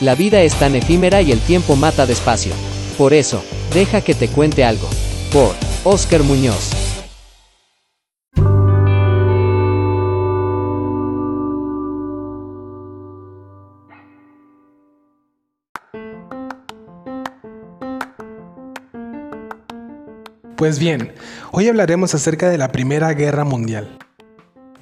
La vida es tan efímera y el tiempo mata despacio. Por eso, deja que te cuente algo. Por Oscar Muñoz. Pues bien, hoy hablaremos acerca de la Primera Guerra Mundial.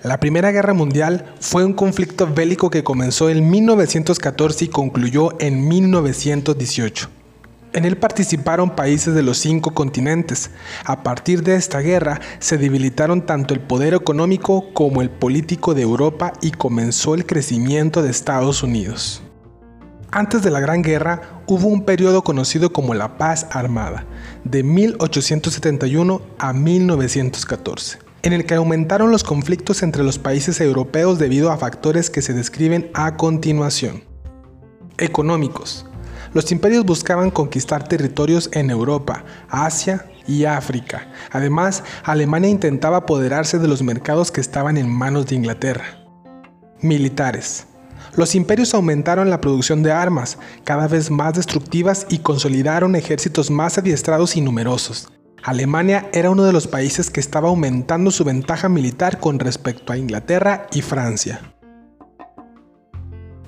La Primera Guerra Mundial fue un conflicto bélico que comenzó en 1914 y concluyó en 1918. En él participaron países de los cinco continentes. A partir de esta guerra se debilitaron tanto el poder económico como el político de Europa y comenzó el crecimiento de Estados Unidos. Antes de la Gran Guerra hubo un periodo conocido como la Paz Armada, de 1871 a 1914 en el que aumentaron los conflictos entre los países europeos debido a factores que se describen a continuación. Económicos. Los imperios buscaban conquistar territorios en Europa, Asia y África. Además, Alemania intentaba apoderarse de los mercados que estaban en manos de Inglaterra. Militares. Los imperios aumentaron la producción de armas, cada vez más destructivas y consolidaron ejércitos más adiestrados y numerosos. Alemania era uno de los países que estaba aumentando su ventaja militar con respecto a Inglaterra y Francia.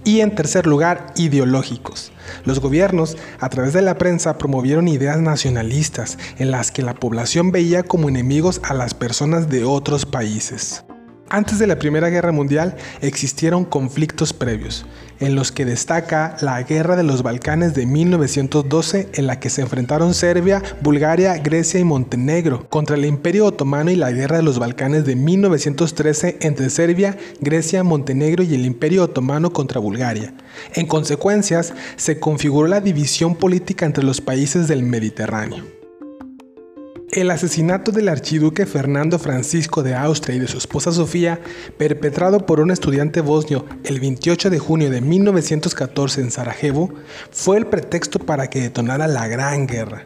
Y en tercer lugar, ideológicos. Los gobiernos, a través de la prensa, promovieron ideas nacionalistas en las que la población veía como enemigos a las personas de otros países. Antes de la Primera Guerra Mundial existieron conflictos previos, en los que destaca la Guerra de los Balcanes de 1912 en la que se enfrentaron Serbia, Bulgaria, Grecia y Montenegro contra el Imperio Otomano y la Guerra de los Balcanes de 1913 entre Serbia, Grecia, Montenegro y el Imperio Otomano contra Bulgaria. En consecuencias, se configuró la división política entre los países del Mediterráneo. El asesinato del archiduque Fernando Francisco de Austria y de su esposa Sofía, perpetrado por un estudiante bosnio el 28 de junio de 1914 en Sarajevo, fue el pretexto para que detonara la Gran Guerra.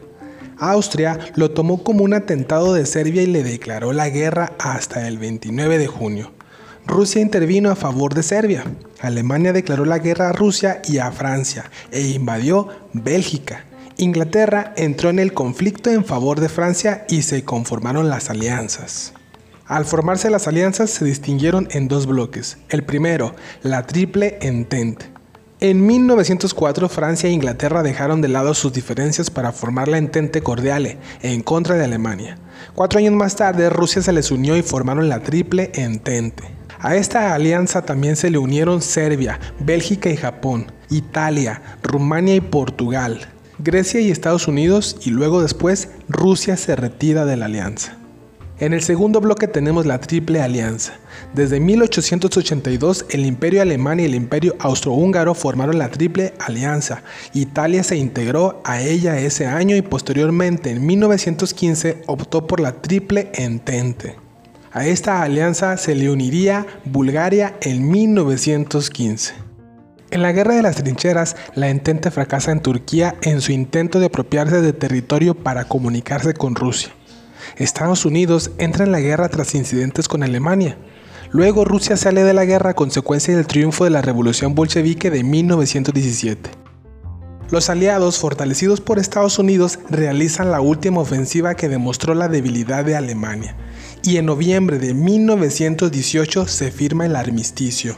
Austria lo tomó como un atentado de Serbia y le declaró la guerra hasta el 29 de junio. Rusia intervino a favor de Serbia. Alemania declaró la guerra a Rusia y a Francia e invadió Bélgica. Inglaterra entró en el conflicto en favor de Francia y se conformaron las alianzas. Al formarse las alianzas se distinguieron en dos bloques. El primero, la Triple Entente. En 1904 Francia e Inglaterra dejaron de lado sus diferencias para formar la Entente Cordiale en contra de Alemania. Cuatro años más tarde Rusia se les unió y formaron la Triple Entente. A esta alianza también se le unieron Serbia, Bélgica y Japón, Italia, Rumania y Portugal. Grecia y Estados Unidos y luego después Rusia se retira de la alianza. En el segundo bloque tenemos la Triple Alianza. Desde 1882 el Imperio Alemán y el Imperio Austrohúngaro formaron la Triple Alianza. Italia se integró a ella ese año y posteriormente en 1915 optó por la Triple Entente. A esta alianza se le uniría Bulgaria en 1915. En la guerra de las trincheras, la Entente fracasa en Turquía en su intento de apropiarse de territorio para comunicarse con Rusia. Estados Unidos entra en la guerra tras incidentes con Alemania. Luego Rusia sale de la guerra a consecuencia del triunfo de la Revolución Bolchevique de 1917. Los aliados, fortalecidos por Estados Unidos, realizan la última ofensiva que demostró la debilidad de Alemania, y en noviembre de 1918 se firma el armisticio.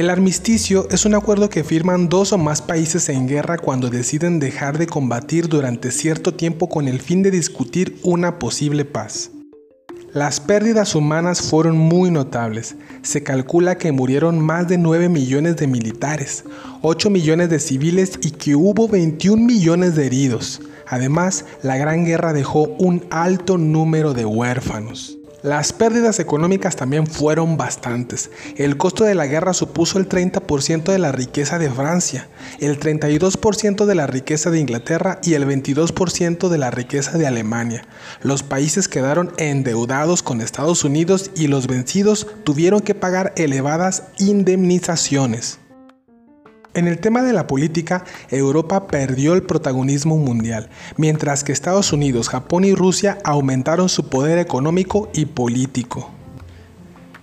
El armisticio es un acuerdo que firman dos o más países en guerra cuando deciden dejar de combatir durante cierto tiempo con el fin de discutir una posible paz. Las pérdidas humanas fueron muy notables. Se calcula que murieron más de 9 millones de militares, 8 millones de civiles y que hubo 21 millones de heridos. Además, la Gran Guerra dejó un alto número de huérfanos. Las pérdidas económicas también fueron bastantes. El costo de la guerra supuso el 30% de la riqueza de Francia, el 32% de la riqueza de Inglaterra y el 22% de la riqueza de Alemania. Los países quedaron endeudados con Estados Unidos y los vencidos tuvieron que pagar elevadas indemnizaciones. En el tema de la política, Europa perdió el protagonismo mundial, mientras que Estados Unidos, Japón y Rusia aumentaron su poder económico y político.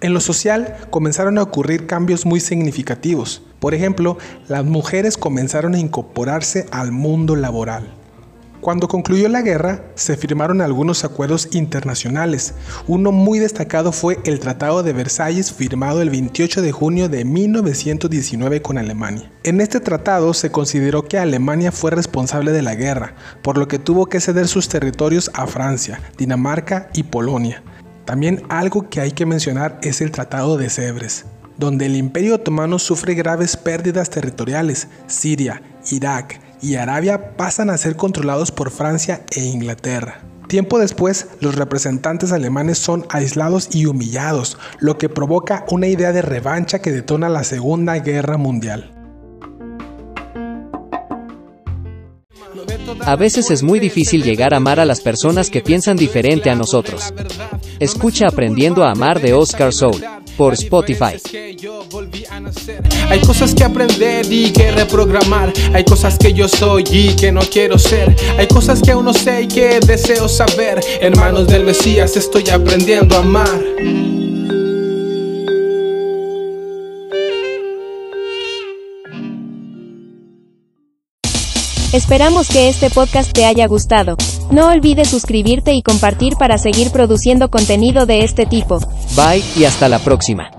En lo social comenzaron a ocurrir cambios muy significativos. Por ejemplo, las mujeres comenzaron a incorporarse al mundo laboral. Cuando concluyó la guerra, se firmaron algunos acuerdos internacionales. Uno muy destacado fue el Tratado de Versalles firmado el 28 de junio de 1919 con Alemania. En este tratado se consideró que Alemania fue responsable de la guerra, por lo que tuvo que ceder sus territorios a Francia, Dinamarca y Polonia. También algo que hay que mencionar es el Tratado de Sèvres, donde el Imperio Otomano sufre graves pérdidas territoriales. Siria, Irak, y Arabia pasan a ser controlados por Francia e Inglaterra. Tiempo después, los representantes alemanes son aislados y humillados, lo que provoca una idea de revancha que detona la Segunda Guerra Mundial. A veces es muy difícil llegar a amar a las personas que piensan diferente a nosotros. Escucha Aprendiendo a Amar de Oscar Soul por Spotify. Hay cosas que aprender y que reprogramar. Hay cosas que yo soy y que no quiero ser. Hay cosas que aún no sé y que deseo saber. Hermanos del Mesías, estoy aprendiendo a amar. Esperamos que este podcast te haya gustado. No olvides suscribirte y compartir para seguir produciendo contenido de este tipo. Bye y hasta la próxima.